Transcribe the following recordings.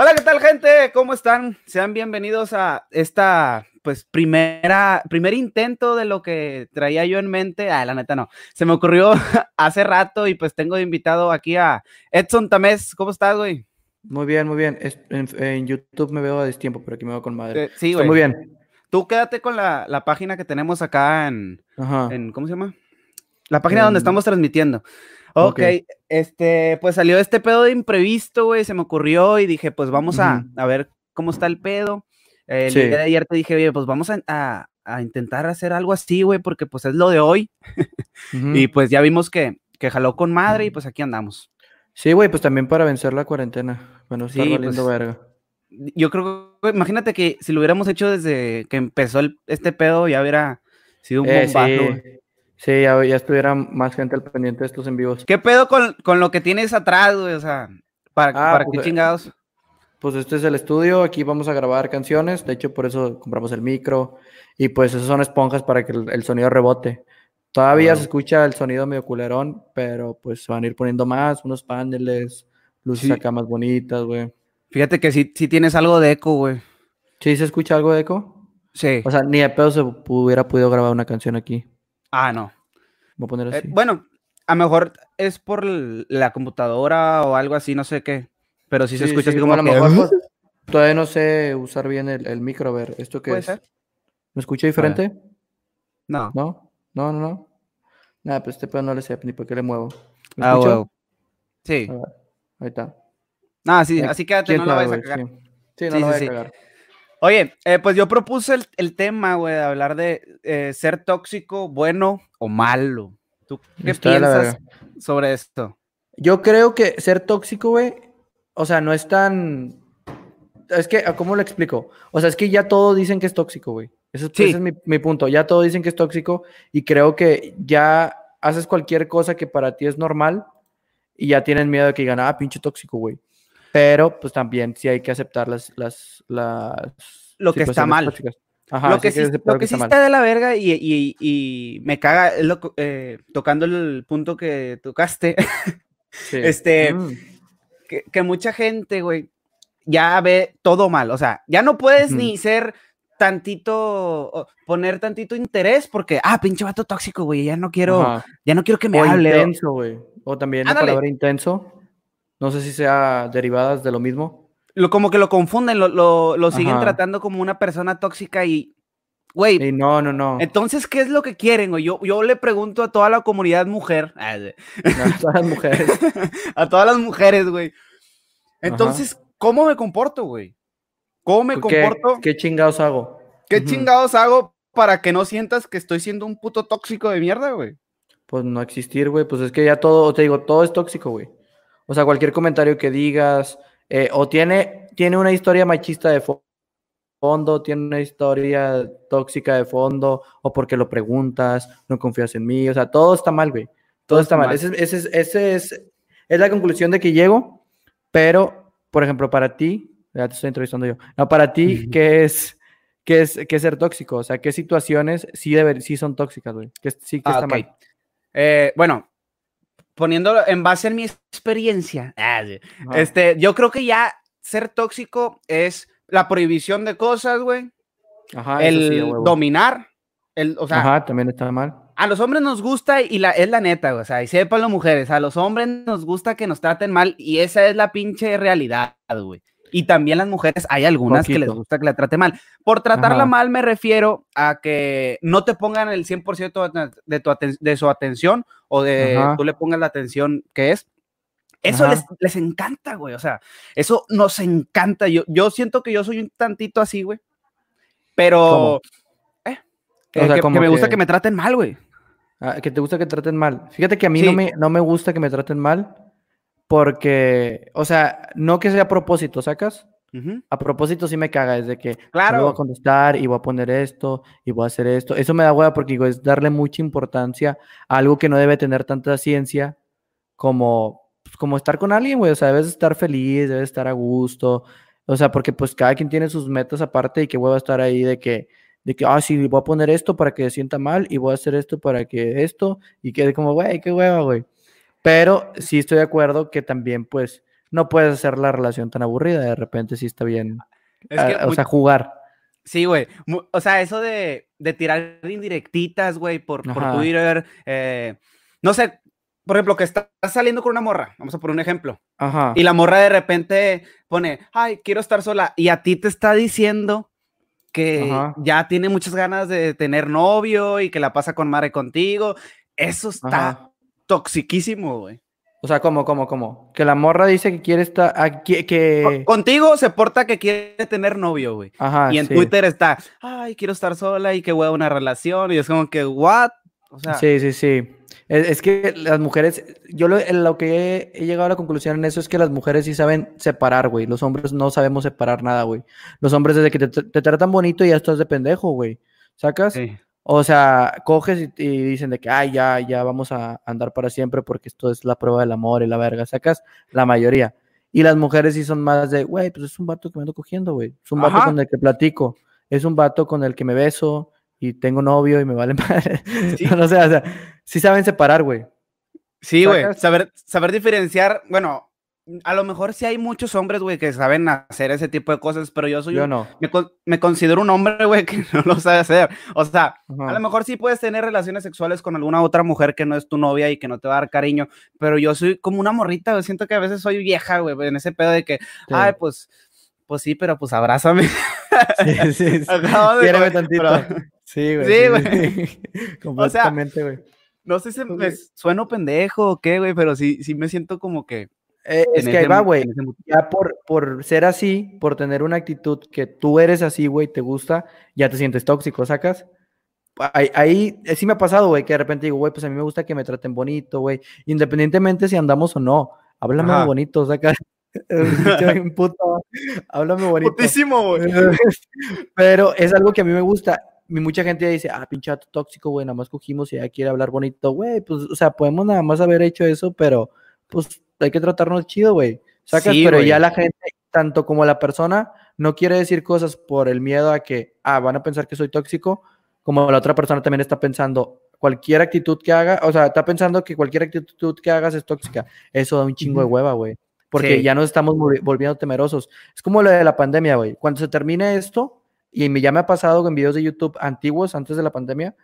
Hola, ¿qué tal, gente? ¿Cómo están? Sean bienvenidos a esta, pues, primera, primer intento de lo que traía yo en mente. Ah, la neta no. Se me ocurrió hace rato y pues tengo de invitado aquí a Edson Tamés. ¿Cómo estás, güey? Muy bien, muy bien. Es- En, en YouTube me veo a destiempo, pero aquí me veo con madre. Eh, sí, güey. muy bien. Tú quédate con la, la página que tenemos acá en, Ajá. en- ¿cómo se llama? La página donde En- estamos transmitiendo. Ok, Ok. este, pues salió este pedo de imprevisto, güey, se me ocurrió y dije, pues vamos a, a ver cómo está el pedo. El Sí. día de ayer te dije, oye, pues vamos a, a- a intentar hacer algo así, güey, porque pues es lo de hoy. Y pues ya vimos que, que jaló con madre y pues aquí andamos. Sí, güey, pues también para vencer la cuarentena. Bueno, está Sí, valiendo pues, verga. Yo creo que, imagínate que si lo hubiéramos hecho desde que empezó el- este pedo, ya hubiera sido un Eh, bombazo, güey. sí, sí, ya, ya estuviera más gente al pendiente de estos en vivos. ¿Qué pedo con, con lo que tienes atrás, güey? O sea, ¿para, Ah, para pues, qué eh, chingados? Pues este es el estudio, aquí vamos a grabar canciones, de hecho por eso compramos el micro y pues esas son esponjas para que el, el sonido rebote. Todavía Wow. se escucha el sonido medio culerón, pero pues se van a ir poniendo más, unos paneles, luces Sí. acá más bonitas, güey. Fíjate que sí, sí tienes algo de eco, güey. ¿Sí se escucha algo de eco? Sí. O sea, ni de pedo se hubiera podido grabar una canción aquí. Ah, no. Voy a poner Eh, así. bueno, a lo mejor es por la computadora o algo así, no sé qué. Pero sí, se escucha sí, así como a lo que- mejor, pues, todavía no sé usar bien el, el micro, a ver, ¿esto qué Puede es? ser. ¿Me escucha diferente? No. ¿No? No, no, no. Nada, pues este pedo no le sé ni por qué le muevo. ¿Me Ah, huevo. Sí. Ver, ahí está. Ah, sí, así quédate, ¿quién no la sabe, vayas a cagar. Sí, Sí, no sí, voy sí. a cagar. Oye, eh, pues yo propuse el, el tema, güey, de hablar de eh, ser tóxico, bueno o malo. ¿Tú qué Está piensas sobre esto? Yo creo que ser tóxico, güey, o sea, no es tan... Es que, ¿cómo lo explico? O sea, es que ya todos dicen que es tóxico, güey. Ese, es- Sí. ese es mi, mi punto. Ya todos dicen que es tóxico y creo que ya haces cualquier cosa que para ti es normal y ya tienen miedo de que digan, ah, pinche tóxico, güey. Pero, pues también sí hay que aceptar las... las, las Lo que está mal. Ajá, lo que sí, lo que sí está está de la verga y, y- y me caga, lo eh, tocando el punto que tocaste, Sí. este, Mm. que, que mucha gente, güey, ya ve todo mal. O sea, ya no puedes Ujú. ni ser tantito, poner tantito interés porque, ah, pinche vato tóxico, güey, ya no quiero, Ajá. ya no quiero que me O hable. intenso, güey. O también la Ándale. palabra intenso. No sé si sea derivadas de lo mismo. lo, como que lo confunden, lo, lo, lo siguen tratando como una persona tóxica y, güey, Y no, no, no. entonces, ¿qué es lo que quieren, güey? Yo, yo le pregunto a toda la comunidad mujer, A todas las mujeres. a todas las mujeres, güey. Entonces, ¿cómo me comporto, güey? ¿Cómo me ¿Qué, comporto? ¿Qué chingados hago? ¿Qué chingados hago para que no sientas que estoy siendo un puto tóxico de mierda, güey? Pues no existir, güey. Pues es que ya todo, te digo, todo es tóxico, güey. O sea, cualquier comentario que digas, eh, o tiene, tiene una historia machista de fo- fondo, tiene una historia tóxica de fondo, o porque lo preguntas, no confías en mí. O sea, todo está mal, güey. Todo, está mal. Ese, es- ese es, ese es, es la conclusión de que llego, pero, por ejemplo, para ti, ya te estoy entrevistando yo, no, para ti, Ujú. ¿qué es, qué es, qué es ser tóxico? O sea, ¿qué situaciones sí, deber, sí son tóxicas, güey? Que sí que Ah, está mal. Eh, bueno, poniéndolo en base en mi experiencia, ah, este, yo creo que ya ser tóxico es la prohibición de cosas, güey, Ajá, eso el sí, dominar, el, o sea, Ajá, también está mal. a los hombres nos gusta y la, es la neta, güey, o sea, y sepan las mujeres, a los hombres nos gusta que nos traten mal y esa es la pinche realidad, güey. Y también las mujeres, hay algunas que les Poquito. gusta que la trate mal. Por tratarla Ajá. mal me refiero a que no te pongan el 100% de, tu de su atención o de Ajá. tú le pongas la atención que es. Eso les, les encanta, güey. O sea, eso nos encanta. Yo, yo siento que yo soy un tantito así, güey. Pero... Eh, O que, sea, que- como que me gusta que- que me traten mal, güey. Ah, que te gusta que traten mal. Fíjate que a mí Sí. no, me, no me gusta que me traten mal porque, o sea, no que sea a propósito, ¿sacas? A propósito sí me caga, es de que no Claro. voy a contestar y voy a poner esto y voy a hacer esto. Eso me da hueva porque digo, es darle mucha importancia a algo que no debe tener tanta ciencia como, pues, como estar con alguien, güey. O sea, debes estar feliz, debes estar a gusto. O sea, porque pues cada quien tiene sus metas aparte y que hueva estar ahí de que, de que, ah, sí, voy a poner esto para que se sienta mal y voy a hacer esto para que esto y quede como, güey, qué hueva, güey. Pero sí estoy de acuerdo que también, pues, no puedes hacer la relación tan aburrida. De repente sí está bien. Es que ah, o sea, jugar. Sí, güey. O sea, eso de, de tirar indirectitas, güey, por, por. Twitter. eh, no sé, por ejemplo, que estás saliendo con una morra, vamos a poner un ejemplo, Ajá. y la morra de repente pone, ay, quiero estar sola, y a ti te está diciendo que Ajá. ya tiene muchas ganas de tener novio y que la pasa con madre contigo. Eso está Ajá. Toxiquísimo, güey. O sea, ¿cómo, cómo, cómo? Que la morra dice que quiere estar. ah, que, que- Con- Contigo se porta que quiere tener novio, güey. Ajá. y en sí. Twitter está, ay, quiero estar sola y que hueva una relación. Y es como que, what? O sea, Sí, sí, sí. Es, es que las mujeres, yo lo, lo que he, he llegado a la conclusión en eso es que las mujeres sí saben separar, güey. Los hombres no sabemos separar nada, güey. Los hombres desde que te, te tratan bonito ya estás de pendejo, güey. ¿Sacas? sí. O sea, coges y, y dicen de que, ay, ya, ya vamos a andar para siempre porque esto es la prueba del amor y la verga. Sacas la mayoría. Y las mujeres sí son más de, güey, pues es un vato que me ando cogiendo, güey. Es un vato Ajá. con el que platico. Es un vato con el que me beso y tengo novio y me vale madre. Sí. no sé, o sea, sí saben separar, güey. Sí, güey. Saber, saber diferenciar, bueno, a lo mejor sí hay muchos hombres, güey, que saben hacer ese tipo de cosas, pero yo soy Yo un- no. me, me considero un hombre, güey, que no lo sabe hacer. O sea, a lo mejor sí puedes tener relaciones sexuales con alguna otra mujer que no es tu novia y que no te va a dar cariño, pero yo soy como una morrita, güey. Siento que a veces soy vieja, güey, en ese pedo de que, Sí. ay, pues, pues sí, pero pues abrázame. Sí, sí, sí. Quiéreme tantito. pero- Sí, güey. Sí, güey. Completamente, güey. No sé si me sueno pendejo o qué, güey, pero sí, sí me siento como que. Eh, es que ahí va, güey. Ya por, por ser así, por tener una actitud que tú eres así, güey, te gusta, ya te sientes tóxico, ¿sacas? Ahí, ahí eh, sí me ha pasado, güey, que de repente digo, güey, pues a mí me gusta que me traten bonito, güey, independientemente si andamos o no, háblame Ajá. bonito, ¿sacas? Puto, háblame bonito. Putísimo, güey. Pero es algo que a mí me gusta. Y mucha gente dice, ah, pinche tóxico, güey, nada más cogimos y ya quiere hablar bonito, güey. Pues, o sea, podemos nada más haber hecho eso, pero pues hay que tratarnos chido, güey. Sacas, Sí, pero güey. ya la gente, tanto como la persona, no quiere decir cosas por el miedo a que, ah, van a pensar que soy tóxico, como la otra persona también está pensando, cualquier actitud que haga, o sea, está pensando que cualquier actitud que hagas es tóxica. Eso da un chingo de hueva, güey. Porque Sí. ya nos estamos volvi- volviendo temerosos. Es como lo de la pandemia, güey. Cuando se termine esto, y ya me ha pasado en videos de YouTube antiguos, antes de la pandemia,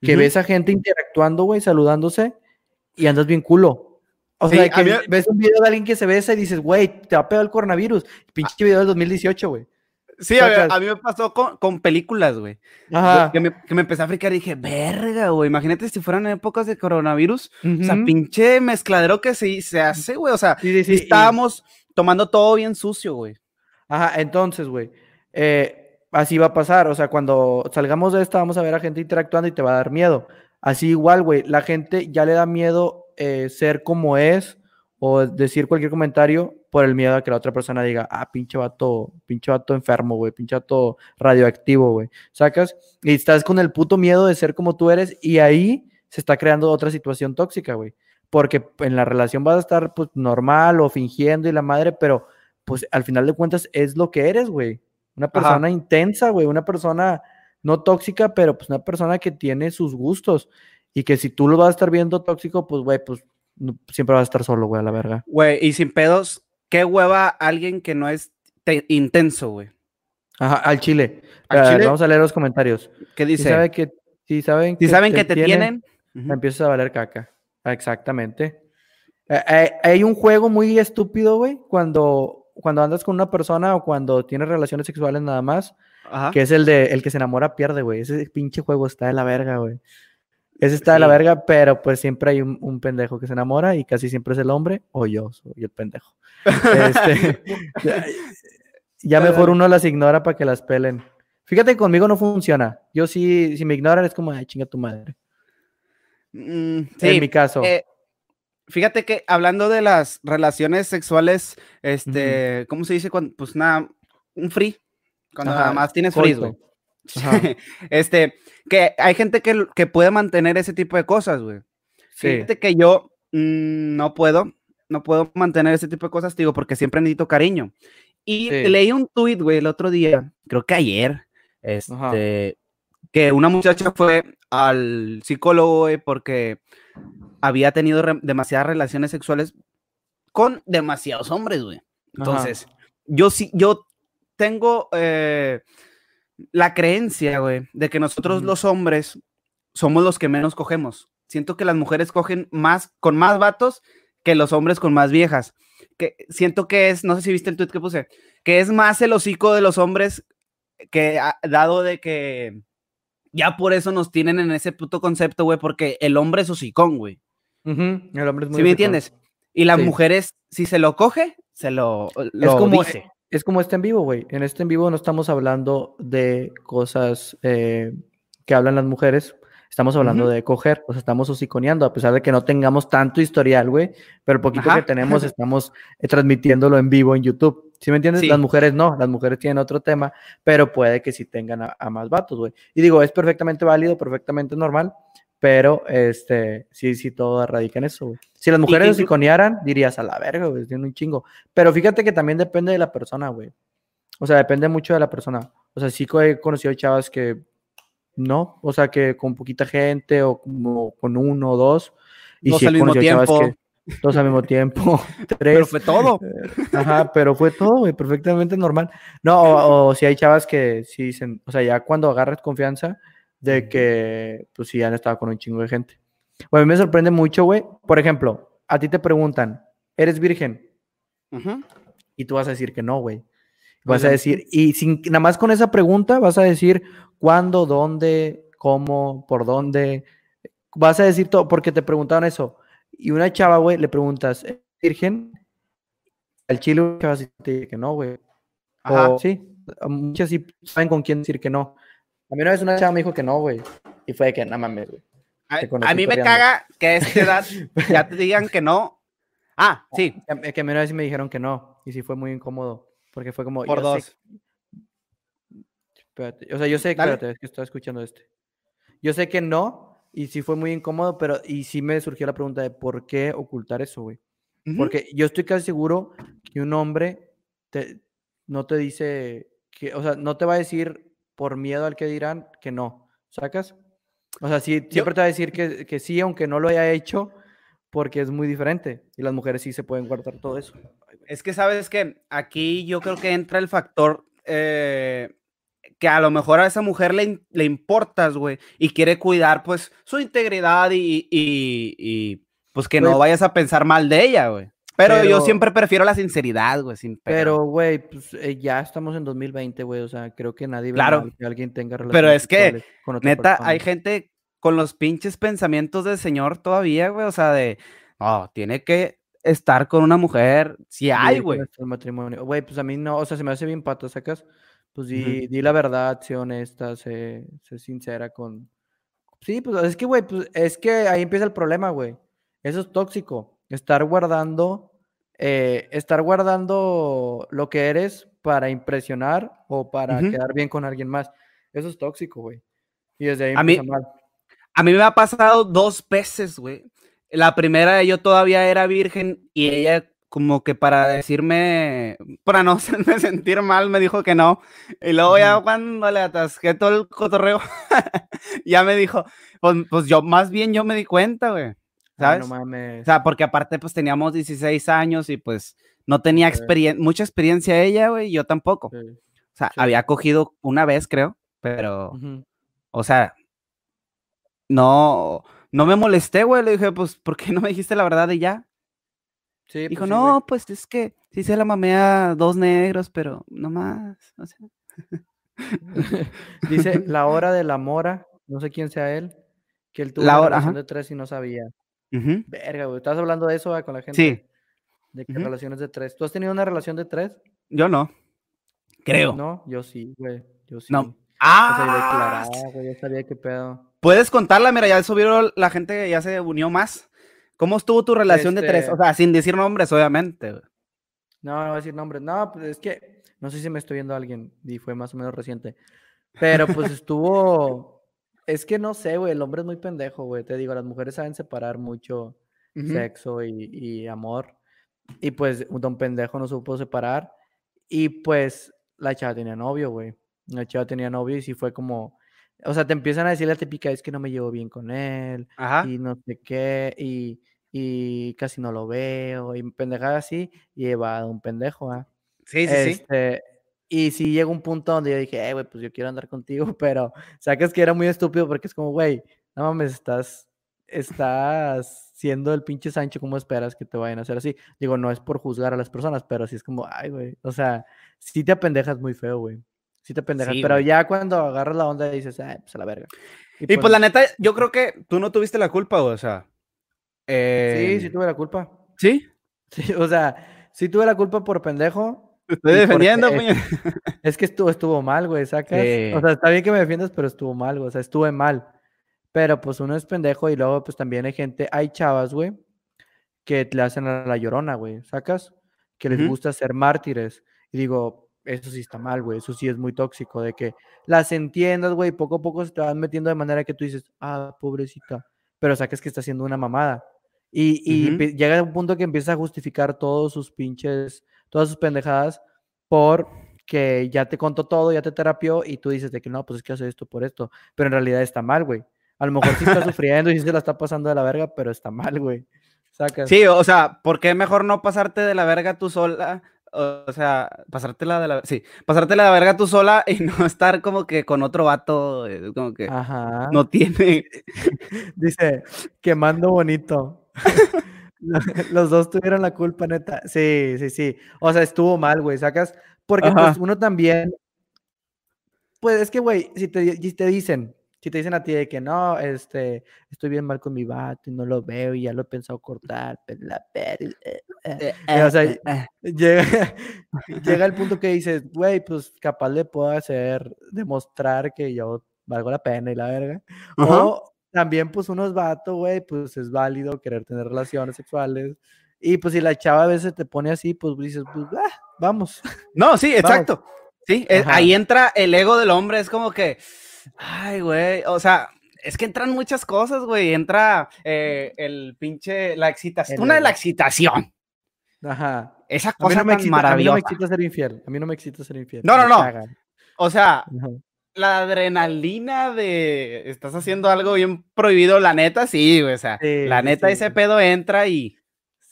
que Ujú. ves a gente interactuando, güey, saludándose, y andas bien culo. O Sí, sea, que mí- ves un video de alguien que se besa y dices, güey, te va a pegar el coronavirus. Pinche video del 2018, güey. Sí, a, mí- sacas- a mí me pasó con, con películas, güey. Ajá. Que me, que me empecé a fricar y dije, verga, güey. Imagínate si fueran épocas de coronavirus. O sea, pinche mezcladero que se, se hace, güey. O sea, Sí, sí, sí, y- estábamos tomando todo bien sucio, güey. Ajá, entonces, güey, eh, así va a pasar. O sea, cuando salgamos de esta, vamos a ver a gente interactuando y te va a dar miedo. Así igual, güey, la gente ya le da miedo eh, ser como es o decir cualquier comentario por el miedo a que la otra persona diga, ah, pinche vato, pinche vato enfermo, güey, pinche vato radioactivo, güey. ¿Sacas? Y estás con el puto miedo de ser como tú eres y ahí se está creando otra situación tóxica, güey. Porque en la relación vas a estar pues normal o fingiendo y la madre, pero pues al final de cuentas es lo que eres, güey. Una Ajá. persona intensa, güey, una persona no tóxica, pero pues una persona que tiene sus gustos y que si tú lo vas a estar viendo tóxico, pues, güey, pues no- siempre vas a estar solo, güey, a la verga. Güey, y sin pedos, qué hueva alguien que no es te- intenso, güey. Ajá, al chile. ¿Al Ah, chile? Vamos a leer los comentarios. ¿Qué Si dice? sabe que, si saben si saben que te tienen. Ujú. empiezas a valer caca. Exactamente. Eh, eh, hay un juego muy estúpido, güey, cuando, cuando andas con una persona o cuando tienes relaciones sexuales nada más, Ajá. que es el de el que se enamora pierde, güey. Ese pinche juego está de la verga, güey. Ese está de la verga, pero pues siempre hay un, un pendejo que se enamora y casi siempre es el hombre o yo soy el pendejo. Este, ya, ya mejor uno las ignora para que las pelen. Fíjate que conmigo no funciona. Yo sí, si me ignoran es como, ay, chinga tu madre. Mm, en mi caso. eh, fíjate que hablando de las relaciones sexuales, este, ¿cómo se dice? Cuando, pues nada, un free. Cuando Ajá, nada más tienes free, güey. Ajá. este, que hay gente que, que puede mantener ese tipo de cosas, güey. Sí. Fíjate que yo mm, no puedo, no puedo mantener ese tipo de cosas, digo, porque siempre necesito cariño. Y Sí. leí un tuit, güey, el otro día, creo que ayer, este, que una muchacha fue al psicólogo, güey, porque había tenido re- demasiadas relaciones sexuales con demasiados hombres, güey. Entonces, yo sí, yo tengo eh, la creencia, güey, de que nosotros los hombres somos los que menos cogemos. Siento que las mujeres cogen más, con más vatos que los hombres con más viejas. Que siento que es, no sé si viste el tweet que puse, que es más el hocico de los hombres que dado de que ya por eso nos tienen en ese puto concepto, güey, porque el hombre es hocicón, güey. El hombre es muy ¿Sí me entiendes? Y las mujeres, si se lo coge, se lo, es como, dice. Es como este en vivo, güey. En este en vivo no estamos hablando de cosas eh, que hablan las mujeres, Estamos hablando de coger, o sea, estamos hociconeando, a pesar de que no tengamos tanto historial, güey, pero el poquito que tenemos estamos eh, transmitiéndolo en vivo en YouTube. ¿Sí me entiendes? Las mujeres no, las mujeres tienen otro tema, pero puede que sí tengan a, más vatos, güey. Y digo, es perfectamente válido, perfectamente normal, pero este, sí, sí, todo radica en eso, güey. Si las mujeres hociconearan, dirías a la verga, güey, tiene un chingo. Pero fíjate que también depende de la persona, güey. O sea, depende mucho de la persona. O sea, sí he conocido chavas que no, o sea que con poquita gente o como con uno o dos. Y dos al mismo tiempo. Que, dos al mismo tiempo, tres. Pero fue todo. Ajá, pero fue todo, perfectamente normal. No, o, si hay chavas que sí dicen, o sea, ya cuando agarras confianza de que, pues sí, han estado con un chingo de gente. Bueno, a mí me sorprende mucho, güey. Por ejemplo, a ti te preguntan, ¿eres virgen? Y tú vas a decir que no, güey. Vas a decir, y sin, nada más con esa pregunta vas a decir cuándo, dónde, cómo, por dónde. Vas a decir todo, porque te preguntaron eso. Y una chava, güey, le preguntas, virgen? Al chile, chava te dice que no, güey. Ajá. sí, muchas sí saben con quién decir que no. A mí una vez una chava me dijo que no, güey. Y fue de que, no mames, güey. A, mí me caga que a esta edad ya te digan que no. Ah, sí. Que, que a mí una vez me dijeron que no. Y sí fue muy incómodo. Porque fue como. Por dos. Espérate. O sea, yo sé, espérate, es que estoy escuchando este. Yo sé que no, y sí fue muy incómodo, pero y sí me surgió la pregunta de por qué ocultar eso, güey. Porque yo estoy casi seguro que un hombre te, no te dice que, o sea, no te va a decir por miedo al que dirán que no, ¿sacas? O sea, sí, siempre te va a decir que, que sí, aunque no lo haya hecho, porque es muy diferente. Y las mujeres sí se pueden guardar todo eso. Es que sabes que aquí yo creo que entra el factor eh, que a lo mejor a esa mujer le, le importas, güey, y quiere cuidar pues su integridad y, y, pues que no vayas a pensar mal de ella, güey. Pero, yo siempre prefiero la sinceridad, güey, sin Pero, güey, pues eh, ya estamos en 2020, güey, o sea, creo que nadie claro, que alguien tenga relaciones Pero es que, neta, hay gente con los pinches pensamientos del señor todavía, güey, o sea, de, oh, tiene que estar con una mujer, si hay, güey. matrimonio. Güey, pues a mí no, o sea, se me hace bien pato, sacas. Pues di, di la verdad, sé honesta, sé, sé, sincera con. Sí, pues es que, güey, pues es que ahí empieza el problema, güey. Eso es tóxico. Estar guardando, eh, estar guardando lo que eres para impresionar o para quedar bien con alguien más. Eso es tóxico, güey. Y desde ahí a mí, mal. A mí me ha pasado dos veces, güey. La primera yo todavía era virgen y ella como que para decirme, para no hacerme sentir mal, me dijo que no. Y luego ya cuando le atasqué todo el cotorreo, ya me dijo, pues, pues, yo más bien yo me di cuenta, güey. ¿Sabes? no mames. O sea, porque aparte pues teníamos 16 años y pues no tenía experiencia, mucha experiencia ella, güey, yo tampoco. O sea, había cogido una vez, creo, pero, o sea, no, no me molesté, güey. Le dije, pues, ¿por qué no me dijiste la verdad y ya? Sí, Dijo, pues no, pues es que sí se la mamea dos negros, pero no más. Dice la hora de la mora, no sé quién sea él, que él tuvo la relación de tres y no sabía. Verga, güey. ¿Estás hablando de eso con la gente? Sí. De qué relaciones de tres. ¿Tú has tenido una relación de tres? Yo no. Creo. No, yo sí, güey. Yo sí. No. Ah, güey, ya sabía qué pedo. Puedes contarla, mira, ya subieron la gente, ya se unió más. ¿Cómo estuvo tu relación de tres? O sea, sin decir nombres, obviamente. No, no voy a decir nombres. No, pues es que no sé si me estoy viendo a alguien y fue más o menos reciente. Pero pues estuvo. Es que no sé, güey. El hombre es muy pendejo, güey. Te digo, las mujeres saben separar mucho sexo y, y, amor. Y pues un don pendejo no supo separar. Y pues la chava tenía novio, güey. La chava tenía novio y sí fue como o sea, te empiezan a decir la típica, es que no me llevo bien con él, y no sé qué, y, y casi no lo veo, y pendejada así, y he va un pendejo, ¿ah? Sí, sí, sí. Este, y sí llega un punto donde yo dije, eh, güey, pues yo quiero andar contigo, pero sacas que era muy estúpido porque es como, güey, no mames, estás, estás siendo el pinche Sancho, ¿cómo esperas que te vayan a hacer así? Digo, no es por juzgar a las personas, pero sí es como, ay, güey, o sea, sí te apendejas muy feo, güey. Sí te apendejas, Sí, pero ya cuando agarras la onda dices, ay, pues a la verga. Y pues la neta, yo creo que tú no tuviste la culpa, güey, o sea. Sí, eh, sí tuve la culpa. ¿Sí? Sí, o sea, sí tuve la culpa por pendejo. Estoy defendiendo, puñe. Es que estuvo, estuvo mal, güey, sacas. Sí. O sea, está bien que me defiendas, pero estuvo mal, güey. O sea, estuve mal. Pero pues uno es pendejo y luego pues también hay gente, hay chavas, güey, que le hacen a la llorona, güey, sacas. Que les gusta ser mártires. Y digo, eso sí está mal, güey. Eso sí es muy tóxico, de que las entiendas, güey, poco a poco se te van metiendo de manera que tú dices, ah, pobrecita. Pero sacas que está haciendo una mamada. Y, y empe- llega un punto que empieza a justificar todos sus pinches, todas sus pendejadas por que ya te contó todo, ya te terapió y tú dices de que no, pues es que hace esto por esto, pero en realidad está mal, güey. A lo mejor sí está sufriendo y sí se la está pasando de la verga, pero está mal, güey. Sacas. Sí, o sea, ¿por qué mejor no pasarte de la verga tú sola? O sea, pasártela de la, sí, pasártela de la verga tú sola y no estar como que con otro vato, eh, como que Ajá. no tiene. Dice, quemando bonito. Los dos tuvieron la culpa, neta. Sí, sí, sí. O sea, estuvo mal, güey, sacas. Porque Ajá. pues uno también. Pues es que, güey, si te, si te dicen, si te dicen a ti de que no, este, estoy bien mal con mi vato y no lo veo y ya lo he pensado cortar, pero la ver- eh, eh". Eh, o sea, llega, llega el punto que dices, güey, pues capaz le puedo hacer, demostrar que yo valgo la pena y la verga. O también, pues, uno es vato, güey, pues es válido querer tener relaciones sexuales. Y pues si la chava a veces te pone así, pues dices, pues, ah, vamos. No, sí, exacto. Sí, eh, ahí entra el ego del hombre, es como que, ay, güey, o sea, es que entran muchas cosas, güey, entra eh, el pinche, la excitación, El una de la excitación, Ajá. esa A mí, cosa no me tan excita, a mí no maravillosa. me excita ser infiel. A mí no me excita ser infiel. No, no, no. O sea, Ajá. La adrenalina de estás haciendo algo bien prohibido, la neta, sí, güey, o sea, Sí, la neta sí. ese pedo entra y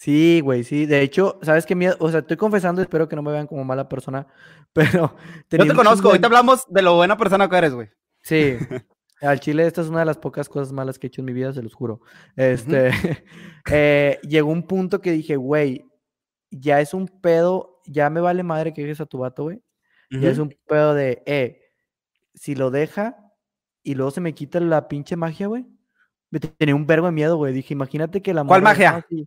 Sí, güey, sí. De hecho, ¿sabes qué miedo? O sea, estoy confesando, espero que no me vean como mala persona, pero yo te conozco, ahorita hablamos de lo buena persona que eres, güey. Sí, al chile esta es una de las pocas cosas malas que he hecho en mi vida, se los juro. Este, eh, llegó un punto que dije, güey, ya es un pedo, ya me vale madre que dejes a tu vato, güey. Ya es un pedo de, eh, si lo deja y luego se me quita la pinche magia, güey. Me te- tenía un vergo de miedo, güey. Dije, imagínate que la ¿Cuál magia? así.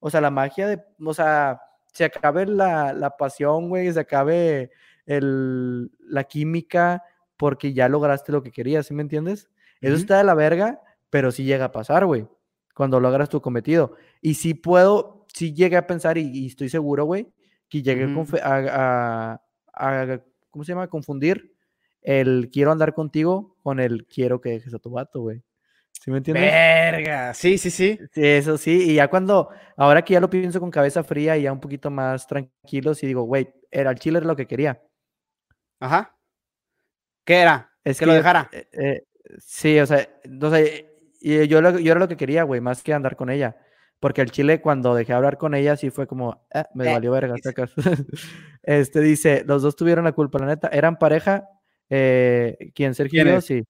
O sea, la magia de, o sea, se acabe la, la pasión, güey, se acabe el, la química porque ya lograste lo que querías, ¿sí me entiendes? Eso está de la verga, pero sí llega a pasar, güey, cuando logras tu cometido. Y sí puedo, sí llegué a pensar y, y estoy seguro, güey, que llegué a- ¿cómo se llama? A confundir el quiero andar contigo con el quiero que dejes a tu vato, güey. ¿Sí me entiendes? Verga, sí, sí, sí. Sí, eso sí, y ya cuando, ahora que ya lo pienso con cabeza fría y ya un poquito más tranquilo, sí digo, güey, era el chile era lo que quería. Ajá. ¿Qué era? Es que lo dejara. eh, eh, sí, o sea, y yo, lo- yo era lo que quería, güey, más que andar con ella. Porque el chile, cuando dejé de hablar con ella, sí fue como, "Ah, me Eh, valió verga, sacas. Este dice, los dos tuvieron la culpa, la neta. ¿Eran pareja? Eh, ¿Quién, Sergio ¿Quién es? Sí.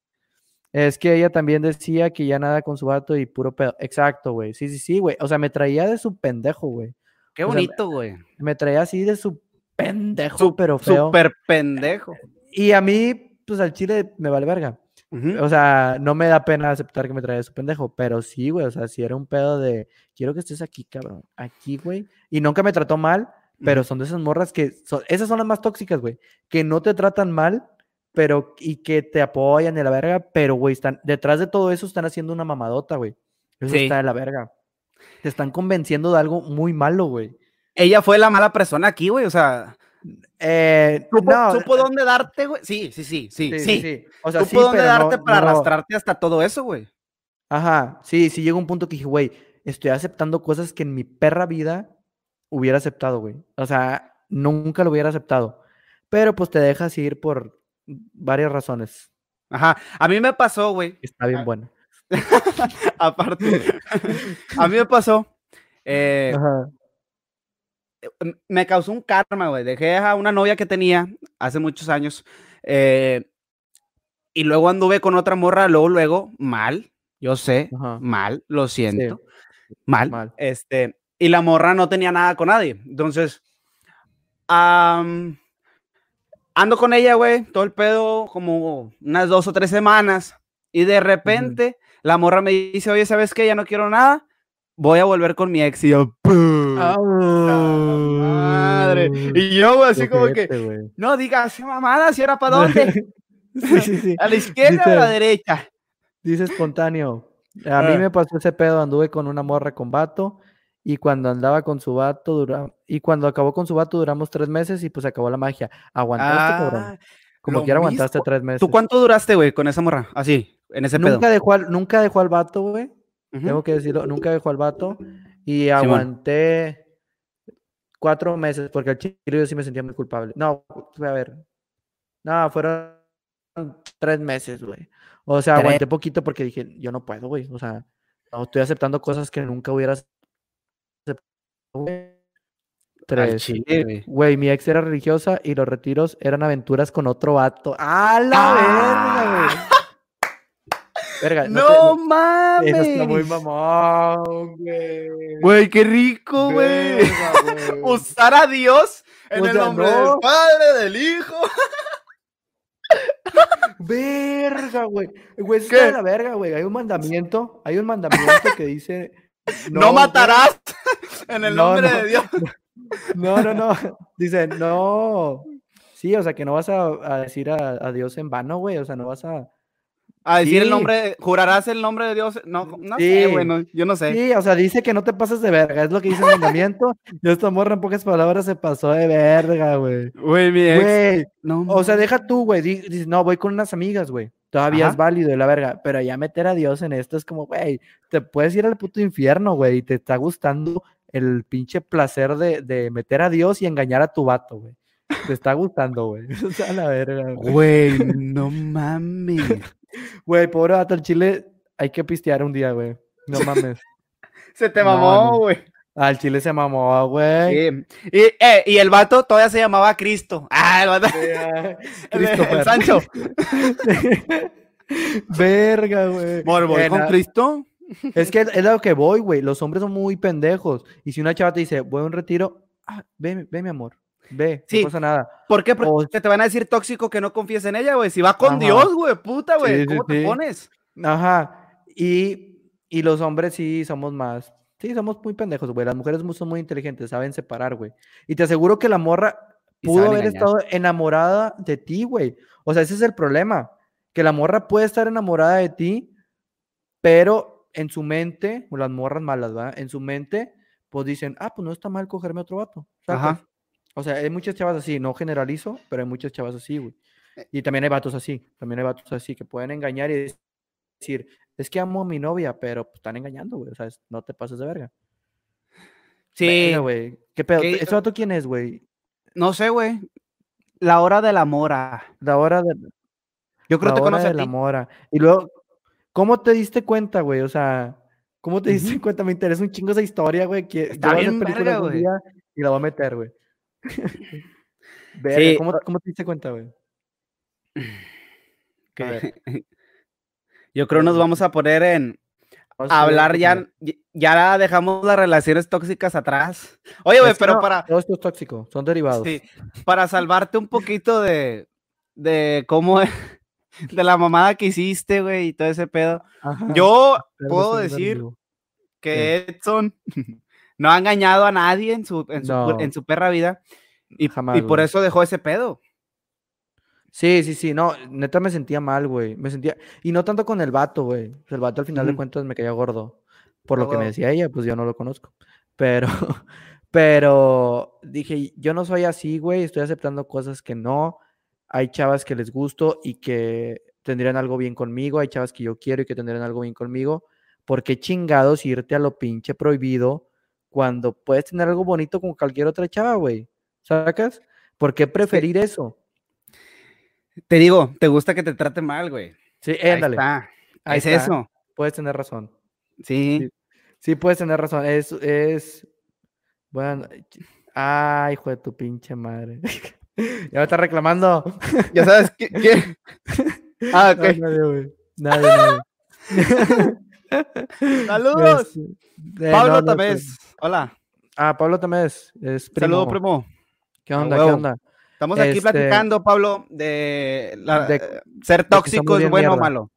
Es que ella también decía que ya nada con su vato y puro pedo. Exacto, güey. Sí, sí, sí, güey. O sea, me traía de su pendejo, güey. Qué o sea, bonito, güey. Me traía así de su pendejo, Su- pero feo. Súper pendejo. Y a mí, pues al chile me vale verga. Ujú. O sea, no me da pena aceptar que me traía de su pendejo, pero sí, güey. O sea, si era un pedo de quiero que estés aquí, cabrón. Aquí, güey. Y nunca me trató mal, pero son de esas morras que son, esas son las más tóxicas, güey. Que no te tratan mal, pero y que te apoyan de la verga, pero, güey, están detrás de todo eso están haciendo una mamadota, güey. Eso Sí. está de la verga. Te están convenciendo de algo muy malo, güey. Ella fue la mala persona aquí, güey. O sea, Eh, ¿supo, no, supo dónde darte, güey? Sí, sí, sí, sí, sí. sí, sí. O sea, Supo dónde pero no- darte para no- arrastrarte hasta todo eso, güey. Ajá, sí, sí llegó un punto que dije, güey, estoy aceptando cosas que en mi perra vida hubiera aceptado, güey. O sea, nunca lo hubiera aceptado. Pero pues te dejas ir por varias razones. Ajá. A mí me pasó, güey. Está bien Ah. bueno. Aparte, a mí me pasó Eh, Ajá. me causó un karma, güey. Dejé a una novia que tenía hace muchos años. eh, y luego anduve con otra morra, luego, luego, mal. Yo sé, Ajá. mal, lo siento. Mal. mal. Este, y la morra no tenía nada con nadie. Entonces, ando con ella, güey, todo el pedo, como unas dos o tres semanas. Y de repente, la morra me dice, oye, ¿sabes qué? Ya no quiero nada. Voy a volver con mi ex. Y yo, "Puh, Ah, madre. Y yo, güey, así como que, güey. no digas mamada, si era para dónde. sí, sí, sí. ¿A la izquierda o a la Dice- derecha? Dice espontáneo. A mí Ah. me pasó ese pedo, anduve con una morra con vato y cuando andaba con su vato dura y cuando acabó con su vato duramos tres meses y pues acabó la magia. Aguantaste, cabrón. Ah, Como lo quiera aguantaste tres meses. ¿Tú cuánto duraste, güey, con esa morra? Así, en ese pedo. Nunca dejó al, nunca dejó al vato, güey. Tengo que decirlo, nunca dejó al vato y aguanté cuatro meses porque al chile yo sí me sentía muy culpable. No, a ver. No, fueron tres meses, güey. O sea, aguanté poquito porque dije, yo no puedo, güey. O sea, no, estoy aceptando cosas que nunca hubieras aceptado, güey. Al Tres. chile, güey. Güey, mi ex era religiosa y los retiros eran aventuras con otro vato. ¡A la Ah. verga, güey! Verga, no, No te- mames. eso está muy mamón, güey. Güey, qué rico, güey. Usar a Dios en O el nombre no. del Padre, del Hijo. Verga, güey. Güey, eso ¿Qué? está de la verga, güey. Hay un mandamiento, hay un mandamiento que dice. No, matarás en el No, nombre no. de Dios. No, no, no. Dice, no. Sí, o sea, que no vas a, a decir a, a Dios en vano, güey. O sea, no vas a. A decir el nombre, jurarás el nombre de Dios. No, no Sí. sé, güey, no, yo no sé. Sí, o sea, dice que no te pases de verga. Es lo que dice el mandamiento. Y esta morra, en pocas palabras, se pasó de verga, güey. Güey, mi ex. Güey, No, O sea, deja tú, güey. di- Dices, no, voy con unas amigas, güey. Todavía Ajá. es válido y la verga. Pero ya meter a Dios en esto es como, güey, te puedes ir al puto infierno, güey. Y te está gustando el pinche placer de, de meter a Dios y engañar a tu vato, güey. Te está gustando, güey. O sea, la verga. güey. Güey, no mames. Güey, pobre vato, al chile hay que pistear un día, güey. No mames. Se te mamó, no. Al chile se mamó, güey. Sí. Y, eh, y el vato todavía se llamaba Cristo. Ah, el vato. Sí, el Christopher. Sancho. Verga, güey. Eh, con Cristo. Es que es lo que voy, güey. Los hombres son muy pendejos. Y si una chava te dice, voy a un retiro, ah, ve, ve, mi amor. Ve, Sí. no pasa nada. ¿Por qué? Porque O- te van a decir tóxico que no confíes en ella, güey. Si va con Ajá. Dios, güey, puta, güey. Sí, sí, ¿Cómo te sí. pones? Ajá. Y, y los hombres sí somos más. Sí, somos muy pendejos, güey. Las mujeres mu- son muy inteligentes, saben separar, güey. Y te aseguro que la morra pudo haber engañar. estado enamorada de ti, güey. O sea, ese es el problema. Que la morra puede estar enamorada de ti, pero en su mente, o las morras malas, ¿verdad? En su mente, pues dicen, ah, pues no está mal cogerme otro vato. ¿sacas? Ajá. O sea, hay muchas chavas así, no generalizo, pero hay muchas chavas así, güey. Eh. Y también hay vatos así, también hay vatos así que pueden engañar y decir, es que amo a mi novia, pero pues, están engañando, güey. O sea, no te pases de verga. Sí. Güey. ¿Qué pedo? ¿Qué- ¿Ese vato quién es, güey? No sé, güey. La hora de la mora. La hora de Yo creo la que te hora conoce de a la mora. Y luego, ¿cómo te diste cuenta, güey? O sea, ¿cómo te diste cuenta? Me interesa un chingo esa historia, güey. Que Está bien verga, güey. día y la voy a meter, güey. Sí, ¿cómo, cómo te diste cuenta, güey? Yo creo nos vamos a poner en a hablar ya, ya dejamos las relaciones tóxicas atrás. Oye, güey, pero no, para, Todo esto es tóxico, son derivados. sí, para salvarte un poquito de, de cómo, de la mamada que hiciste, güey, y todo ese pedo. Ajá, Yo puedo decir que Edson no ha engañado a nadie en su, en su, pu- No. en su perra vida. Y, Jamás, y por eso dejó ese pedo. Sí, sí, sí, no, neta me sentía mal, güey. Me sentía. Y no tanto con el vato, güey. El vato al final de cuentas me caía gordo. Por Ah, lo que me decía ella, pues yo no lo conozco. Pero, pero dije, yo no soy así, güey. Estoy aceptando cosas que no. Hay chavas que les gusto y que tendrían algo bien conmigo. Hay chavas que yo quiero y que tendrían algo bien conmigo. ¿Por qué chingados irte a lo pinche prohibido cuando puedes tener algo bonito con cualquier otra chava, güey? ¿Sacas? ¿Por qué preferir eso? Te digo, te gusta que te trate mal, güey. Sí, Ahí ándale. está. ahí es está. eso. Puedes tener razón. Sí. Sí, Sí, puedes tener razón. Es, es. Bueno. Ay, hijo de tu pinche madre. ya me está reclamando. Ya sabes qué. qué? Ah, ok. No, nadie, güey. Nadie, nadie. Saludos. Este, eh, Pablo no, no, Tamés. Hola. Ah, Pablo Tamés. Es primo. Saludos, primo. ¿Qué onda? ¿Qué onda? Estamos aquí Este- platicando, Pablo, de, la- De- ser tóxico es bueno o malo.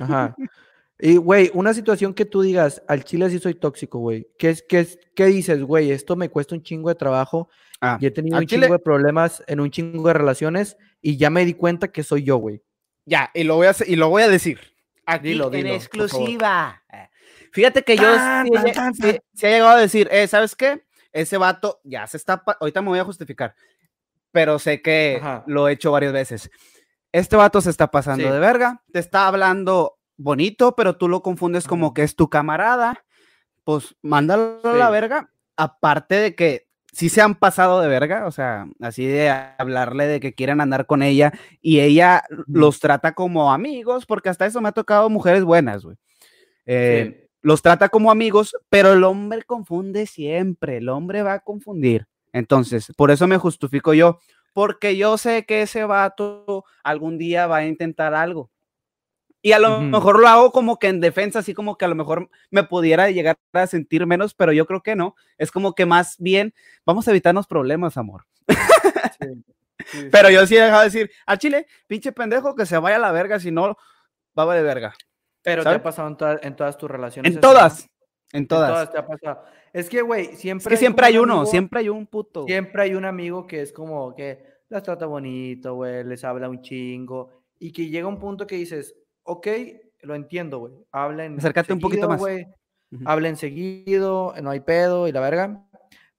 Ajá. Y, güey, una situación que tú digas, al chile sí soy tóxico, güey. ¿Qué, es, qué, es- ¿Qué dices, güey? Esto me cuesta un chingo de trabajo Ah, y he tenido un chile- chingo de problemas en un chingo de relaciones y ya me di cuenta que soy yo, güey. Ya, y lo voy a, hacer- y lo voy a decir. Aquí Dilo, en dilo, por exclusiva. Eh, Fíjate que yo Tan, sí, tan, he- tan, sí- tan. sí he llegado a decir, eh, ¿sabes qué? Ese vato ya se está, ahorita me voy a justificar, pero sé que Ajá. lo he hecho varias veces. Este vato se está pasando Sí. de verga, te está hablando bonito, pero tú lo confundes como que es tu camarada, pues mándalo a la verga. Aparte de que sí se han pasado de verga, o sea, así de hablarle de que quieren andar con ella y ella los trata como amigos, porque hasta eso me ha tocado mujeres buenas, güey. Eh, Los trata como amigos, pero el hombre confunde siempre, el hombre va a confundir. Entonces, por eso me justifico yo, porque yo sé que ese vato algún día va a intentar algo. Y a lo mejor lo hago como que en defensa, así como que a lo mejor me pudiera llegar a sentir menos, pero yo creo que no. Es como que más bien vamos a evitarnos problemas, amor. Sí. Sí, Pero yo sí he dejado de decir, a Chile, pinche pendejo, que se vaya a la verga, si no, va de verga. Pero te ha pasado en, toda- en todas tus relaciones. En eso, ¿no? todas, en En todas. te ha pasado. Es que, güey, siempre. Es que siempre hay uno, amigo- siempre hay un puto. Siempre hay un amigo que es como que las trata bonito, güey, les habla un chingo. Y que llega un punto que dices, ok, lo entiendo, güey. Hablen. Acércate un poquito más. güey, Ujú. Hablen seguido, no hay pedo y la verga.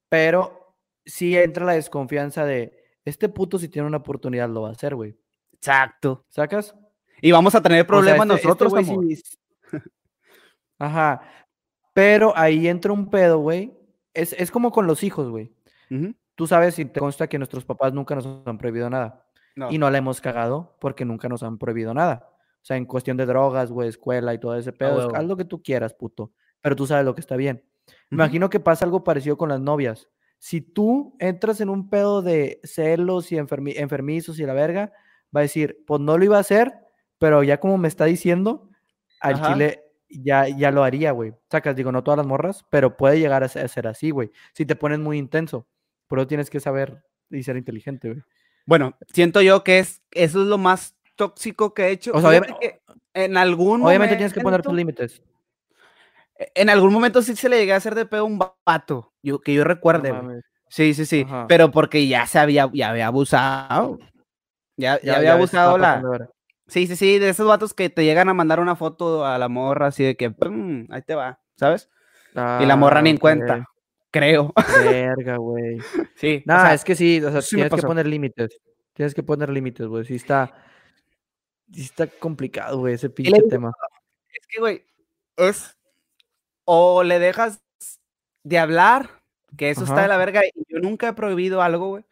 Pero sí entra la desconfianza de este puto, si tiene una oportunidad, lo va a hacer, güey. Exacto. ¿Sacas? Y vamos a tener O sea, problemas este- este nosotros, sí- Ajá. Pero ahí entra un pedo, güey. Es, es como con los hijos, güey. Tú sabes y te consta que nuestros papás nunca nos han prohibido nada. No. Y no la hemos cagado porque nunca nos han prohibido nada. O sea, en cuestión de drogas, güey, escuela y todo ese pedo, huevo. haz lo que tú quieras, puto. Pero tú sabes lo que está bien. Imagino que pasa algo parecido con las novias. Si tú entras en un pedo de celos y enfermi- enfermizos y la verga, va a decir, pues no lo iba a hacer, pero ya como me está diciendo, al Ajá. chile ya, ya lo haría, güey. Sacas, digo, no todas las morras, pero puede llegar a ser, así, güey. Si te pones muy intenso. Pero tienes que saber y ser inteligente, güey. Bueno, siento yo que es, eso es lo más tóxico que he hecho. O sea, Fíjate obviamente- en algún Obviamente tienes que poner tus límites. En algún momento sí se le llegué a hacer de pedo un vato, yo, que yo recuerde. Sí, sí, sí. Ajá. Pero porque ya se había, ya había abusado. Ya, ya, había abusado la. Sí, sí, sí, de esos vatos que te llegan a mandar una foto a la morra así de que, "Pum, ahí te va, ¿sabes? Y la morra ni en Ah, cuenta, creo. Verga, güey. Sí. o Nah, sea, es que sí, o sea, sí tienes que poner límites. Tienes que poner límites, güey. Sí está, sí está complicado, güey, ese pinche tema. es que, güey, es. O le dejas de hablar, que eso está de la verga, y yo nunca he prohibido algo, güey.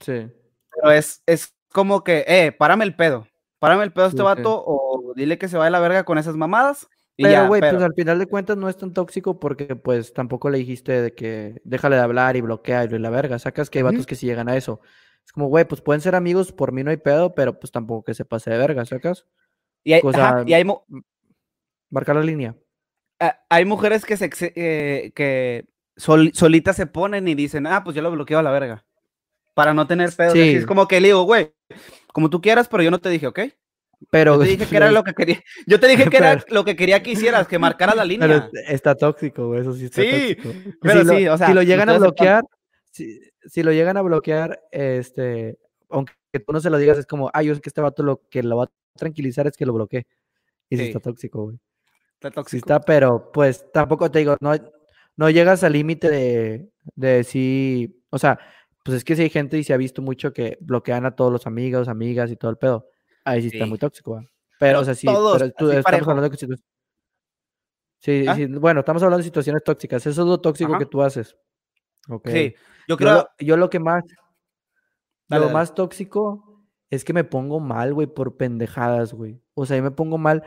Sí. Pero es, es como que, eh, párame el pedo. Párame el pedo a este Sí, sí. vato, o dile que se vaya a la verga con esas mamadas. Y Pero, güey, pues al final de cuentas no es tan tóxico porque, pues, tampoco le dijiste de que déjale de hablar y bloquea y la verga. Sacas que hay vatos que sí llegan a eso. Es como, güey, pues pueden ser amigos, por mí no hay pedo, pero pues tampoco que se pase de verga, ¿sacas? y hay, o ajá, sea, y hay Marcar la línea. a- hay mujeres que se eh, que sol- solitas se ponen y dicen, ah, pues yo lo bloqueo a la verga. Para no tener pedos. así Sí. Es como que le digo, güey, como tú quieras, pero yo no te dije, ¿ok? Pero, Yo te dije que era lo que quería. Yo te dije que era Pero- lo que quería que hicieras, que marcaras la Pero línea. es- está tóxico, güey, eso sí está Sí, tóxico. pero si lo, sí, o sea, si lo llegan a bloquear, si, si lo llegan a bloquear, este, aunque tú no se lo digas, es como, ah, yo sé que este vato lo que lo va a tranquilizar es que lo bloquee. Y sí, Sí. está tóxico, güey. Está Sí tóxico. está, pero pues tampoco te digo, no, no llegas al límite de, de sí, o sea, pues es que si hay gente y se ha visto mucho que bloquean a todos los amigos, amigas y todo el pedo. Ahí sí está muy tóxico. Pero, o sea, sí, todos, pero tú- estamos parejo. hablando de situ- Sí, ¿Ah? sí, bueno, estamos hablando de situaciones tóxicas. Eso es lo tóxico Ajá. que tú haces. Ok. Sí, yo Yo creo. lo, yo lo que más, Dale, lo dale. más tóxico es que me pongo mal, güey, por pendejadas, güey. O sea, yo me pongo mal.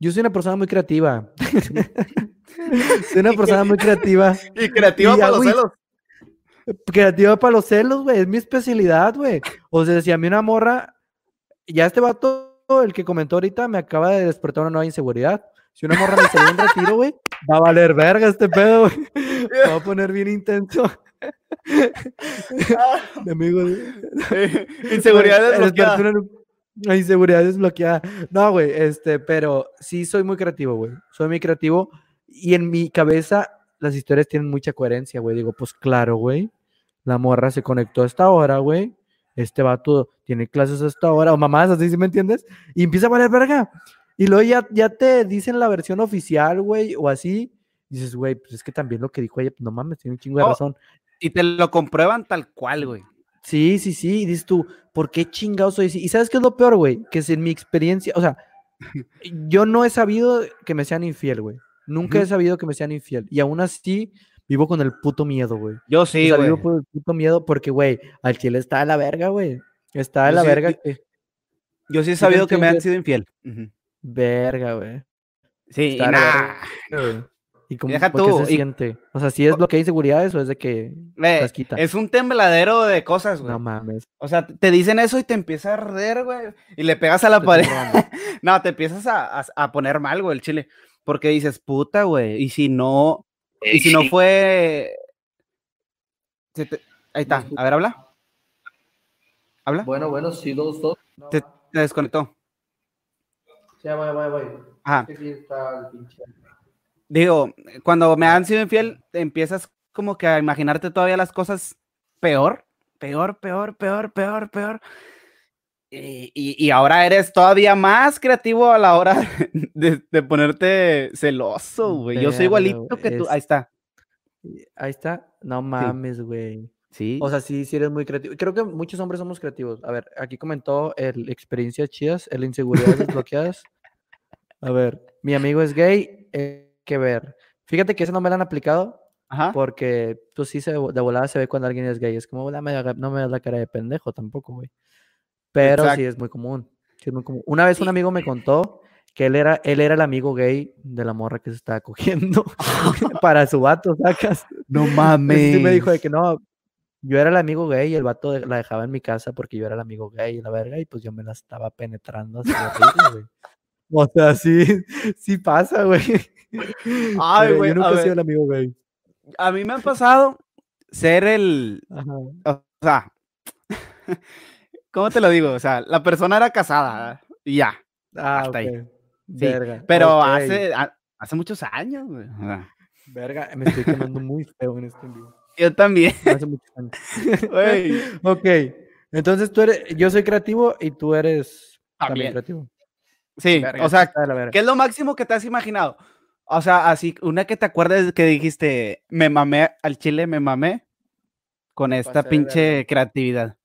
Yo soy una persona muy creativa. Soy una persona muy creativa. Y creativa Y para los celos. Creativa para los celos, güey. Es mi especialidad, güey. O sea, si a mí una morra, ya este vato, el que comentó ahorita, me acaba de despertar una nueva inseguridad. Si una morra me salió en retiro, güey, va a valer verga este pedo, güey. Me va a poner bien intenso. Mi amigo. Inseguridad desbloqueada. una- inseguridad desbloqueada. No, güey, este, pero sí soy muy creativo, güey. Soy muy creativo y en mi cabeza las historias tienen mucha coherencia, güey. Digo, pues claro, güey. La morra se conectó a esta hora, güey. Este vato tiene clases a esta hora, o mamás, así, ¿sí me entiendes? Y empieza a valer verga. Y luego ya, ya te dicen la versión oficial, güey, o así. Dices, güey, pues es que también lo que dijo ella, pues no mames, tiene un chingo de Oh. razón. Y te lo comprueban tal cual, güey. Sí, sí, sí. Y dices tú, ¿por qué chingados soy así? ¿Y sabes qué es lo peor, güey? Que es en mi experiencia, o sea, yo no he sabido que me sean infiel, güey. Nunca he Ujú. sabido que me sean infiel. Y aún así, vivo con el puto miedo, güey. Yo O sí, sea, güey. vivo por el puto miedo porque, güey, al chile está de la verga, güey. Está de Yo la sí- verga. yo- que- Yo sí he sabido que me han sido infiel. Verga, güey. Sí, y Está de la verga. ¿Y cómo, deja tú, se y- siente? O sea, ¿sí es lo que hay inseguridades o es de que las quita? es un tembladero de cosas, güey. No mames. O sea, te dicen eso y te empieza a arder, güey. Y le pegas a la te pared. No, te empiezas a, a- a poner mal, güey, el chile. Porque dices, puta, güey. Y si no, y si no fue. te- Ahí está. A ver, habla. ¿Habla? Bueno, bueno, sí, dos, dos. Te, te desconectó. Ya, voy, voy, voy. Ajá. Digo, cuando me han sido infiel, empiezas como que a imaginarte todavía las cosas peor, peor, peor, peor, peor, peor. Y- y ahora eres todavía más creativo a la hora de, de ponerte celoso, güey. Yo soy igualito que tú. es- Ahí está. Ahí está. No mames, güey. Sí. O sea, sí, sí eres muy creativo. Creo que muchos hombres somos creativos. A ver, aquí comentó el experiencias chidas, el inseguridades desbloqueadas. A ver, mi amigo es gay, eh, que ver. Fíjate que eso no me lo han aplicado Ajá. porque pues sí se, de volada se ve cuando alguien es gay. Es como, "No me no me das la cara de pendejo tampoco, güey. Pero sí Exacto. es muy común. sí es muy común. Una vez un Sí. amigo me contó que él era, él era el amigo gay de la morra que se estaba cogiendo para su vato, sacas. No Sí me dijo de que no, yo era el amigo gay y el vato de- la dejaba en mi casa porque yo era el amigo gay y la verga y pues yo me la estaba penetrando así horrible, güey. O sea, sí, sí pasa, güey. Ay, güey, Yo nunca he sido el amigo gay. A mí me ha pasado ser el. Ajá. O sea. ¿Cómo te lo digo? O sea, la persona era casada y ya. Ah, Hasta ahí. Sí, Verga. Pero hace, a- hace muchos años, güey. Verga, me estoy quemando muy feo en este envío. yo también, Hace muchos años. güey. ok. Entonces tú eres, yo soy creativo y tú eres también, También. creativo. Sí, Verga, o sea. ¿qué es lo máximo que te has imaginado? O sea, así, una que te acuerdes que dijiste, me mamé al chile, me mamé con esta pinche creatividad.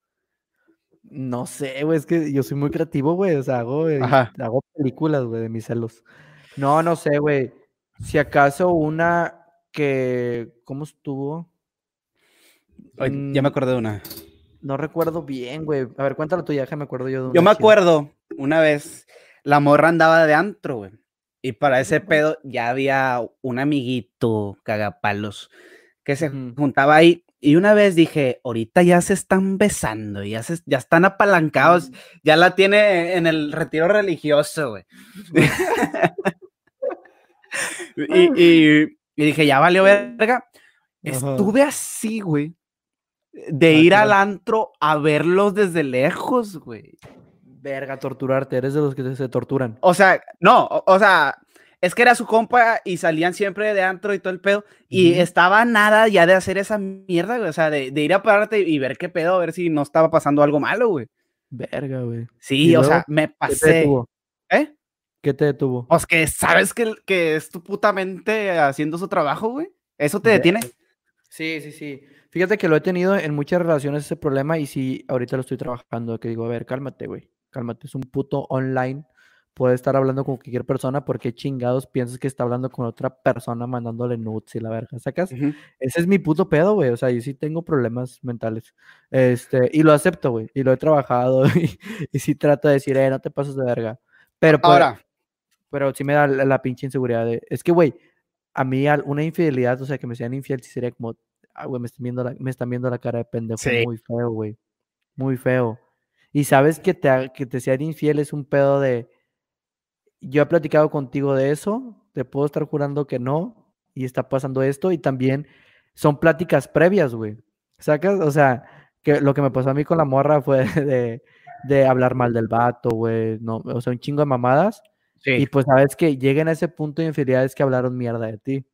No sé, güey, es que yo soy muy creativo, güey. O sea, hago, eh, Ajá. hago películas, güey, de mis celos. No, no sé, güey. Si acaso una que. ¿Cómo estuvo? Ay, Ya me Mm, acordé de una. No recuerdo bien, güey. A ver, cuéntalo tú, ya que me acuerdo yo de una. Yo me acuerdo una vez, la morra andaba de antro, güey. Y para ese pedo ya había un amiguito cagapalos que se juntaba ahí. Y una vez dije, ahorita ya se están besando, ya, se, ya están apalancados, ya la tiene en el retiro religioso, güey. y, y- y dije, ya valió verga. Estuve así, güey, de Ah, ir al antro a verlos desde lejos, güey. Verga, torturarte. Eres de los que se torturan. O sea, no, o, o sea, es que era su compa y salían siempre de antro y todo el pedo. Y estaba nada ya de hacer esa mierda, güey. O sea, de, de ir a pararte y ver qué pedo, a ver si no estaba pasando algo malo, güey. Verga, güey. Sí, ¿Y o luego? sea, me ¿Qué te pasé. detuvo? ¿Eh? ¿Qué te detuvo? Pues que sabes que, que es tu puta mente haciendo su trabajo, güey. Eso te detiene. Sí, sí, sí. Fíjate que lo he tenido en muchas relaciones ese problema y sí, ahorita lo estoy trabajando, que digo, a ver, cálmate, güey, cálmate, es un puto online, puede estar hablando con cualquier persona porque chingados piensas que está hablando con otra persona mandándole nudes y la verga, ¿sacas? Ujú. Ese es mi puto pedo, güey, o sea, yo sí tengo problemas mentales, este, y lo acepto, güey, y lo he trabajado y, y sí trato de decir, eh, no te pases de verga, pero, Ahora, pero sí me da la, la pinche inseguridad de, es que, güey, a mí una infidelidad, o sea, que me sean infiel, sí sería como, ah, güey, me están viendo la, me están viendo la cara de pendejo Sí. muy feo, güey. Muy feo. Y sabes que te, ha- que te sean infiel es un pedo de, yo he platicado contigo de eso, te puedo estar jurando que no, y está pasando esto, y también son pláticas previas, güey. ¿Sacas? O sea, que lo que me pasó a mí con la morra fue de, de hablar mal del vato, güey, no, o sea, un chingo de mamadas. Y Sí. pues sabes que lleguen a ese punto de infidelidad es que hablaron mierda de ti.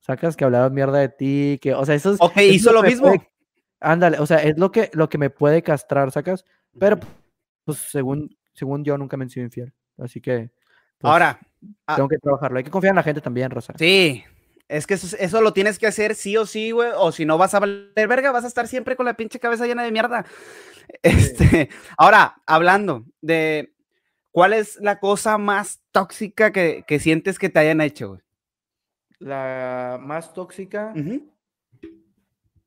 Sacas que hablaron mierda de ti, que, o sea, eso es. Ok, eso hizo lo mismo. puede- ándale, o sea, es lo que, lo que me puede castrar, sacas. Pero, pues, según, según yo, nunca me he sido infiel. Así que. Pues, Ahora, ah, Tengo que trabajarlo. Hay que confiar en la gente también, Rosa. sí, es que eso, eso lo tienes que hacer sí o sí, güey, o si no vas a valer verga, vas a estar siempre con la pinche cabeza llena de mierda. Este, ahora, hablando de cuál es la cosa más tóxica que, que sientes que te hayan hecho, güey. La más tóxica,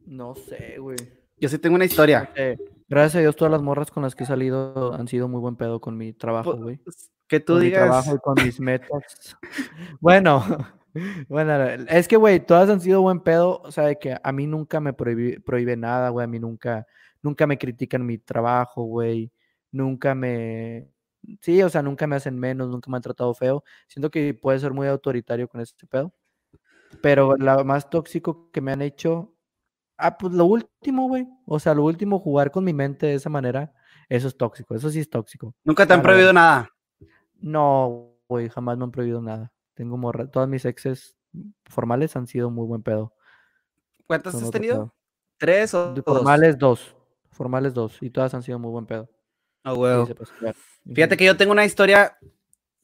no sé, güey. Yo sí tengo una historia. Eh, gracias a Dios, todas las morras con las que he salido han sido muy buen pedo con mi trabajo, güey. Pues, Que tú con mi digas. trabajo y con mis metas. bueno, bueno, es que, güey, todas han sido buen pedo. O sea, de que a mí nunca me prohíbe, prohíbe nada, güey. A mí nunca, nunca me critican mi trabajo, güey. Nunca me. Sí, o sea, nunca me hacen menos, nunca me han tratado feo. Siento que puede ser muy autoritario con este pedo. Pero la más tóxico que me han hecho. Ah, pues lo último, güey. O sea, lo último, jugar con mi mente de esa manera. Eso es tóxico. Eso sí es tóxico. Nunca te han Claro. prohibido nada. No, güey, jamás me han prohibido nada. Tengo morra, todas mis exes formales han sido muy buen pedo. ¿Cuántas has tenido? pedo. ¿Tres o dos? Formales dos, formales dos, y todas han sido muy buen pedo. Ah, Sí, pasó de ver. Fíjate que yo tengo una historia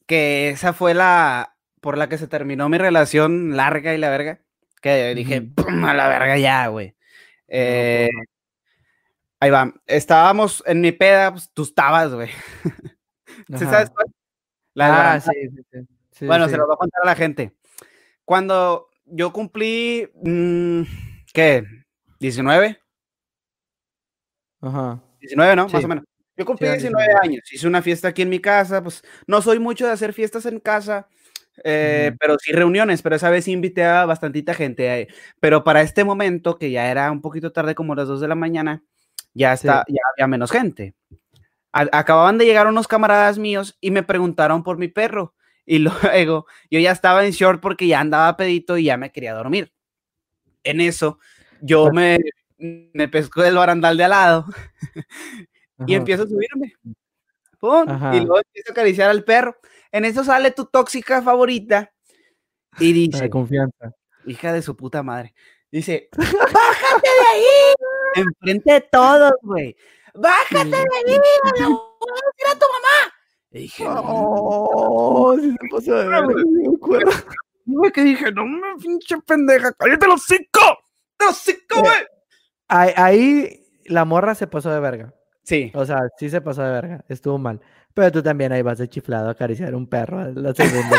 que esa fue la por la que se terminó mi relación larga y la verga. Que dije. "Pum, a la verga ya, güey. Eh, No, ahí va. Estábamos en mi peda, pues tú estabas, güey. ¿Sí Ajá. sabes cuál? La Ah, sí, sí, sí. Sí, Bueno, sí. se lo voy a contar a la gente. Cuando yo cumplí, mm, ¿qué? ¿19? Ajá. 19, ¿no? Más Sí. o menos. Yo cumplí eran 19 19. años, hice una fiesta aquí en mi casa, pues no soy mucho de hacer fiestas en casa, eh, Ujú. pero sí reuniones, pero esa vez sí invité a bastantita gente. eh, pero para este momento, que ya era un poquito tarde, como las 2 de la mañana, ya, Sí. está, ya había menos gente. A- acababan de llegar unos camaradas míos y me preguntaron por mi perro. Y luego yo ya estaba en short porque ya andaba pedito y ya me quería dormir. En eso, yo me, me pesco del barandal de al lado y empiezo a subirme. ¡Pum! Y luego empiezo a acariciar al perro. En eso sale tu tóxica favorita y dice, de confianza. hija de su puta madre, dice, ¡bájate de ahí! Enfrente de todos, güey. ¡Bájate de ahí! ¡Le voy a tu mamá! Y dije, no, Oh, sí se pasó de acuerdo. güey, que dije, no me pinche pendeja, cállate los cinco, los cinco, güey. Ahí, ahí la morra se pasó de verga. Sí, O sea, sí se pasó de verga, estuvo mal. Pero tú también ahí vas de chiflado a acariciar un perro la segunda.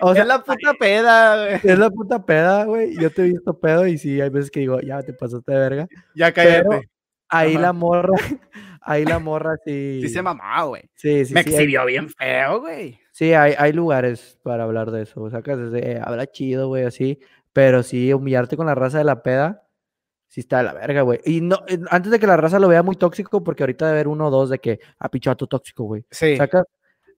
O sea, es la puta peda, güey. es la puta peda, güey. Yo te he visto pedo y sí, hay veces que digo, ya te pasaste de verga. Ya Pero cállate. Ahí Ajá. la morra, ahí la morra sí. Sí se mamá, güey. Sí, sí, Me sí, hay- exhibió bien feo, güey. Sí, hay, hay lugares para hablar de eso. O sea, que eh, habla chido, güey, así. Pero sí, humillarte con la raza de la peda, sí está de la verga, güey. Y no, eh, antes de que la raza lo vea muy tóxico, porque ahorita debe haber uno o dos de que, ah, pichato tóxico, güey. Sí. Sacas,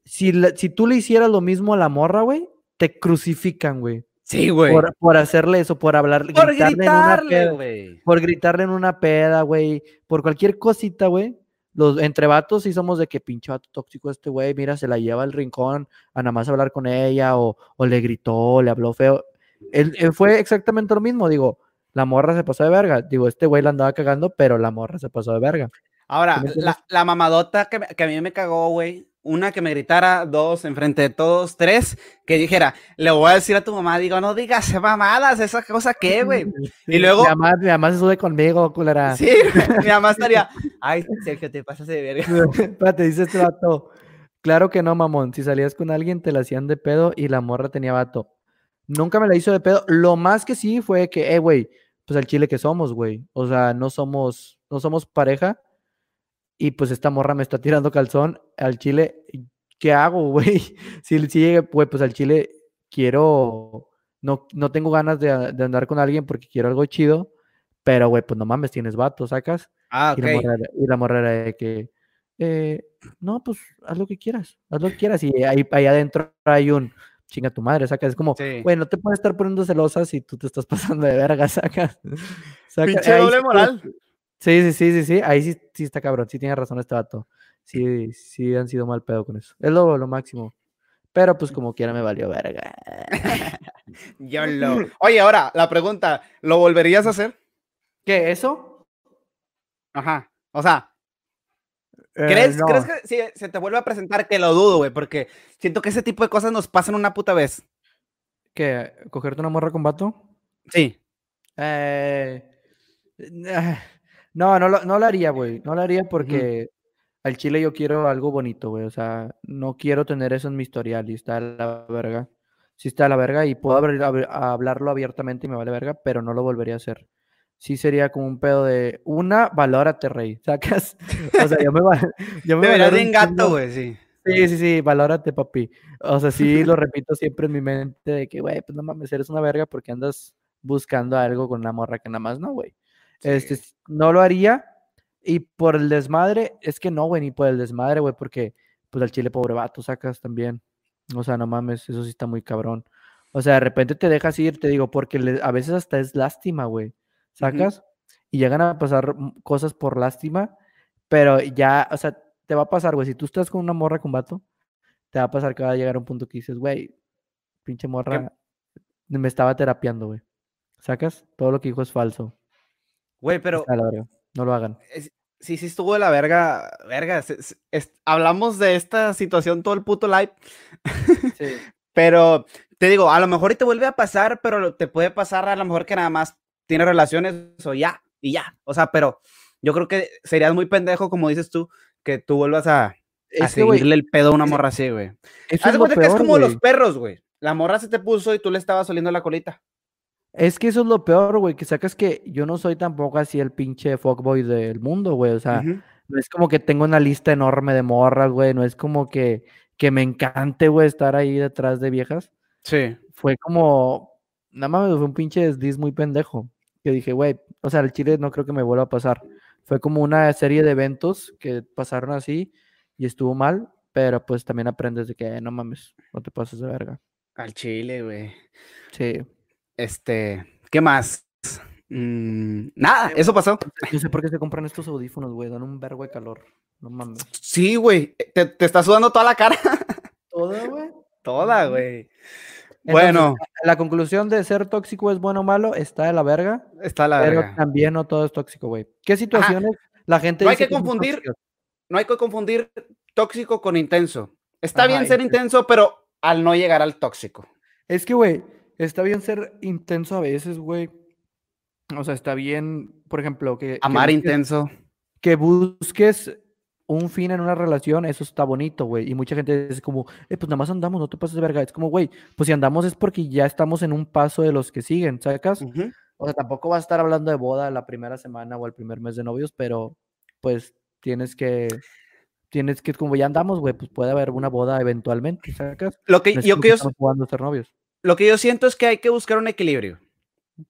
si, la- si tú le hicieras lo mismo a la morra, güey, te crucifican, güey. Sí, güey. Por, por hacerle eso, por hablar, Por gritarle en una peda, por gritarle en una peda, güey, por cualquier cosita, güey. Los, entre vatos sí somos de que pinche vato tóxico este güey, mira, se la lleva al rincón a nada más hablar con ella, o, o le gritó, le habló feo. Él, él fue exactamente lo mismo, digo, la morra se pasó de verga. Digo, este güey la andaba cagando, pero la morra se pasó de verga. Ahora, la, la mamadota que, que a mí me cagó, güey. Una que me gritara, dos, enfrente de todos, tres, que dijera, le voy a decir a tu mamá, digo, no digas mamadas, esa cosa qué, güey. Sí, luego- Mi mamá, mi mamá se sube conmigo, culera. Sí, mi mamá estaría, ay, Sergio, te pasas de verga. Espérate, dice este vato. Claro que no, mamón. Si salías con alguien, te la hacían de pedo y la morra tenía vato. Nunca me la hizo de pedo. Lo más que sí fue que, eh, güey, pues al chile que somos, güey. O sea, no somos, no somos pareja. Y pues esta morra me está tirando calzón al chile. ¿Qué hago, güey? Si, si llegue, güey, pues al chile, quiero, no, no tengo ganas de, de andar con alguien porque quiero algo chido, pero, güey, pues no mames, tienes vato, sacas. Ah, ok. y la morra era de que, eh, no, pues haz lo que quieras, haz lo que quieras. Y ahí, ahí adentro hay un chinga tu madre, sacas. Es como, Sí. güey, no te puedes estar poniendo celosa si tú te estás pasando de verga, sacas. Saca- Pinche doble sí, moral. Sí, sí, sí, sí, sí. Ahí sí, sí está cabrón. Sí tiene razón este vato. Sí, sí han sido mal pedo con eso. Es lo, lo máximo. Pero pues como quiera me valió verga. Yo lo. Oye, ahora, la pregunta, ¿lo volverías a hacer? ¿Qué? ¿Eso? Ajá. O sea, Eh, ¿crees, no. ¿crees que si se te vuelve a presentar? Que lo dudo, güey, porque siento que ese tipo de cosas nos pasan una puta vez. ¿Qué? ¿Cogerte una morra con vato? Sí. Eh, ah, no, no lo, no lo haría, güey. No lo haría porque al chile yo quiero algo bonito, güey. O sea, no quiero tener eso en mi historial y está a la verga. Sí está a la verga y puedo abrir- abri- hablarlo abiertamente y me vale verga, pero no lo volvería a hacer. Sí sería como un pedo de una, valórate, rey. ¿Sacas? O sea, yo me, va- yo me Deberías valoro de un en gato, güey, sí. Sí, sí, sí, valórate, papi. O sea, sí lo repito siempre en mi mente de que, güey, pues no mames, eres una verga porque andas buscando algo con una morra que nada más no, güey. Este, Sí. no lo haría. Y por el desmadre, es que no, güey, ni por el desmadre, güey, porque, pues al chile, pobre vato, sacas también. O sea, no mames, eso sí está muy cabrón. O sea, de repente te dejas ir, te digo, porque le- a veces hasta es lástima, güey. ¿Sacas? Y llegan a pasar cosas por lástima, pero ya, o sea, te va a pasar, güey, si tú estás con una morra con vato, te va a pasar que va a llegar a un punto que dices, güey, pinche morra, me estaba terapiando, güey. ¿Sacas? Todo lo que dijo es falso. Güey, pero. No lo hagan. es- sí, sí estuvo de la verga. Verga, es- hablamos de esta situación todo el puto live. Sí. Pero te digo, a lo mejor y te vuelve a pasar, pero te puede pasar a lo mejor que nada más tiene relaciones o ya, y ya. O sea, pero yo creo que serías muy pendejo, como dices tú, que tú vuelvas a, a seguirle el pedo a una morra así, güey. Haz es cuenta que como los perros, güey. La morra se te puso y tú le estabas oliendo la colita. Es que eso es lo peor, güey, que sacas que yo no soy tampoco así el pinche fuckboy del mundo, güey. O sea, no es como que tengo una lista enorme de morras, güey. No es como que, que me encante, güey, estar ahí detrás de viejas. Sí. Fue como, nada más fue un pinche desliz muy pendejo. Que dije, güey, o sea, el chile no creo que me vuelva a pasar. Fue como una serie de eventos que pasaron así y estuvo mal, pero pues también aprendes de que "Eh, no mames, no te pases de verga. Al chile, güey. Sí. Este, ¿qué más? Mm, nada, eso pasó. No sé por qué se compran estos audífonos, güey, dan un vergo de calor. No mames. Sí, güey. Te, te está sudando toda la cara. ¿Todo, güey? Toda, güey. Entonces, Bueno, La conclusión de ser tóxico es bueno o malo está de la verga, está la pero verga. también no todo es tóxico, güey. ¿Qué situaciones la gente No hay dice que confundir. No hay que confundir tóxico con intenso. Está Ajá, bien ser intenso, pero al no llegar al tóxico. Es que, güey, está bien ser intenso a veces, güey. O sea, está bien, por ejemplo, que, que Amar busques- intenso. que busques un fin en una relación, eso está bonito, güey. Y mucha gente es como, eh, pues nada más andamos, no te pases de verga. Es como, güey, pues si andamos es porque ya estamos en un paso de los que siguen, ¿sacas? Ujú. O sea, tampoco vas a estar hablando de boda la primera semana o el primer mes de novios, pero pues tienes que, tienes que, como ya andamos, güey, pues puede haber una boda eventualmente, ¿sacas? Lo que No yo, que que yo, estamos jugando a ser novios. Lo que yo siento es que hay que buscar un equilibrio.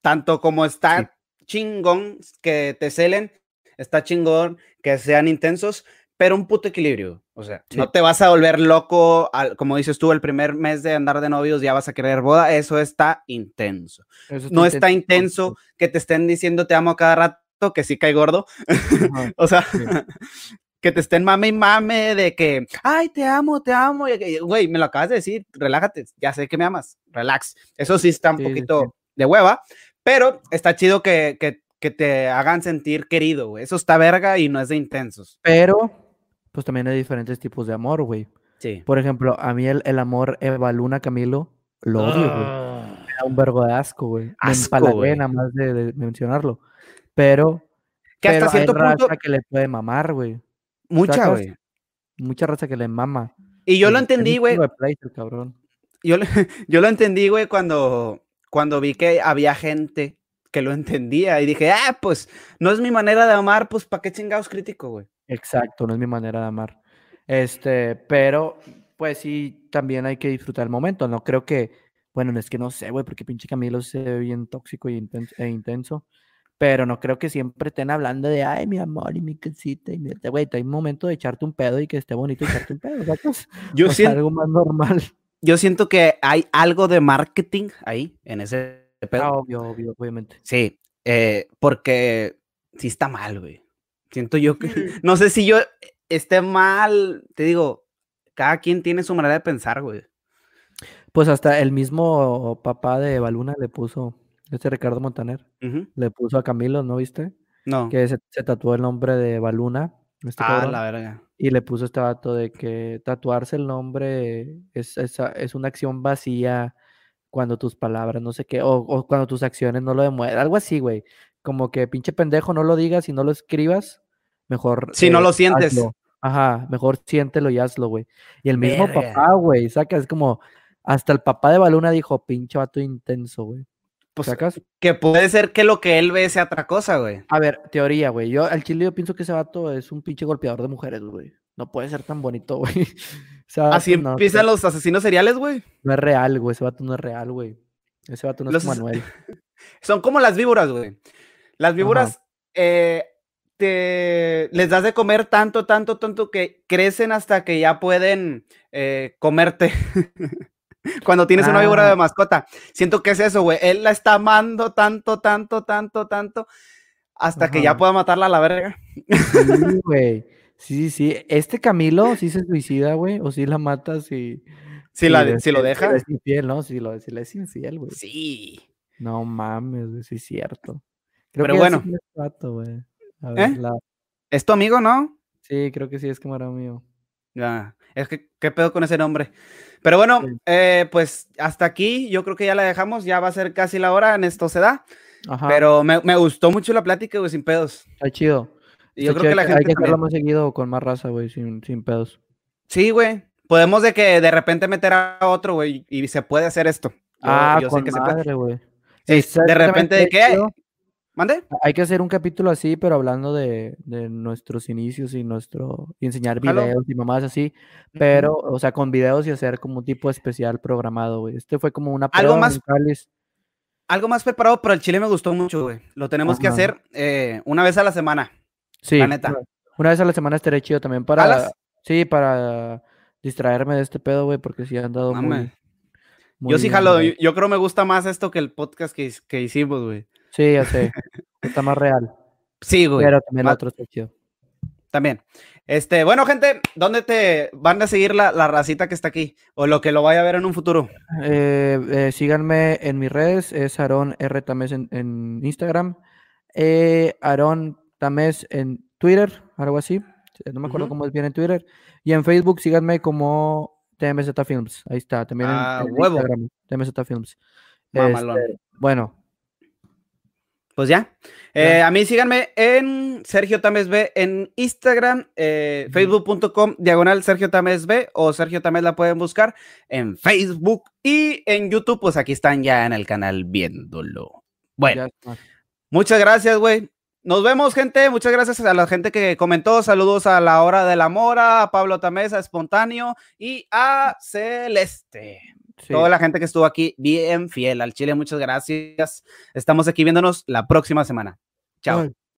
Tanto como está chingón que te celen, está chingón que sean intensos, pero un puto equilibrio. O sea, Sí. no te vas a volver loco, al- como dices tú, el primer mes de andar de novios ya vas a querer boda. Eso está intenso. Eso No está intenso, que te estén diciendo te amo a cada rato, que sí cae gordo. Ajá. O sea, Sí. Que te estén mame y mame de que, ay, te amo, te amo. y Güey, me lo acabas de decir, relájate, ya sé que me amas, relax. Eso sí está un Sí, poquito sí. de hueva, pero está chido que, que, que te hagan sentir querido, güey. Eso está verga y no es de intensos. Pero, pues también hay diferentes tipos de amor, güey. Sí. Por ejemplo, a mí el, el amor Eva Luna Camilo lo odio, güey. Me da un vergo de asco, güey. Me Ah. Nada más de, de mencionarlo. Pero, Que hasta pero cierto hay raza punto, que le puede mamar, güey. Mucha, güey. Mucha raza que le mama. Y yo lo entendí, güey. Yo, lo- yo lo entendí, güey, cuando, cuando vi que había gente que lo entendía y dije, ah, pues no es mi manera de amar, pues ¿para qué chingados crítico, güey? Exacto, no es mi manera de amar. Este, pero, pues sí, también hay que disfrutar el momento. No creo que Bueno, es que no sé, güey, porque pinche Camilo se ve bien tóxico y intenso, e intenso. Pero no creo que siempre estén hablando de, ay, mi amor y mi casita. Y mi... Güey, hay un momento de echarte un pedo y que esté bonito echarte un pedo. ¿sabes? Yo O sea, siento, algo más normal. yo siento que hay algo de marketing ahí, en ese pedo. Ah, obvio, obvio, obviamente. Sí, eh, porque sí está mal, güey. Siento yo que, no sé si yo esté mal, te digo, cada quien tiene su manera de pensar, güey. Pues hasta el mismo papá de Baluna le puso, este Ricardo Montaner, Ujú. le puso a Camilo, ¿no viste? No. Que se, se tatuó el nombre de Baluna. Este Ah, cabrón, la verga. Y le puso este vato de que tatuarse el nombre es, es, es una acción vacía cuando tus palabras, no sé qué, o, o cuando tus acciones no lo demuestran. Algo así, güey. Como que pinche pendejo, no lo digas y no lo escribas. Mejor. Si no eh, lo sientes. hazlo. Ajá, mejor siéntelo y hazlo, güey. Y el mismo Verga. papá, güey, saca, es como. Hasta el papá de Baluna dijo, pinche vato intenso, güey. Pues ¿Sacas? que puede ser que lo que él ve sea otra cosa, güey. A ver, teoría, güey. Yo al chile yo pienso que ese vato es un pinche golpeador de mujeres, güey. No puede ser tan bonito, güey. Así no, empiezan los asesinos seriales, güey. no es real, güey. Ese vato no es real, güey. Ese vato no Los es como Manuel. Son como las víboras, güey. Las víboras eh, te les das de comer tanto, tanto, tanto que crecen hasta que ya pueden eh, comerte. Cuando tienes una víbora Ah. de mascota. Siento que es eso, güey. Él la está amando tanto, tanto, tanto, tanto, hasta que ya pueda matarla a la verga. Sí, güey. Sí, sí. Este Camilo sí se suicida, güey. O sí la mata si, Si, la, si lo deja. es infiel, ¿no? Si, lo, si le es infiel, güey. Sí. No mames, güey, sí es cierto. Creo Pero que bueno. es güey. A ver, ¿Eh? la- Es tu amigo, ¿no? Sí, creo que sí es camarada mío. Ya, es que, ¿qué pedo con ese nombre? Pero bueno, Sí. eh, pues hasta aquí, yo creo que ya la dejamos, ya va a ser casi la hora, en esto se da, Ajá. pero me, me gustó mucho la plática, güey, sin pedos. Está chido. Y yo Está creo que la hay gente que hacerlo también. más seguido con más raza, güey, sin, sin pedos. Sí, güey, podemos de que de repente meter a otro, güey, y se puede hacer esto. Yo, ah, yo sé que madre, güey. Sí, ¿sabes de qué repente de chido? ¿Mande? Hay que hacer un capítulo así, pero hablando de, de nuestros inicios y nuestro y enseñar videos y mamás así, pero, o sea, con videos y hacer como un tipo especial programado, güey. Este fue como una Algo más- Cáliz. Algo más preparado, pero el chile me gustó mucho, güey. Lo tenemos que hacer eh, una vez a la semana. Sí, La neta. Una, vez a la semana estaría chido también para, sí, para distraerme de este pedo, güey, porque sí han dado muy, muy Yo sí jalo, yo, yo creo me gusta más esto que el podcast que, que hicimos, güey. Sí, ya sé. Está más real. Sí, güey. Pero también el otro chido. También. Este, bueno, gente, ¿dónde te van a seguir la, la racita que está aquí? O lo que lo vaya a ver en un futuro. Eh, eh, síganme en mis redes, es Aaron R. Tamés en, en Instagram, eh, Aaron Tamés en Twitter, algo así, no me acuerdo cómo es bien en Twitter, y en Facebook síganme como TMZ Films, ahí está, también en- Ah, en, huevo. Instagram, TMZ Films. Este, bueno, Pues ya. Eh, a mí síganme en Sergio Tames B en Instagram, eh, facebook.com, diagonal Sergio Tames B o Sergio Tames la pueden buscar en Facebook y en YouTube, pues aquí están ya en el canal viéndolo. Bueno. Muchas gracias, güey. Nos vemos, gente. Muchas gracias a la gente que comentó. Saludos a la hora de la mora, a Pablo Tamesa, Espontáneo y a Celeste. Sí. Toda la gente que estuvo aquí bien fiel al Chile. Muchas gracias. Estamos aquí viéndonos la próxima semana. Chao. Ay.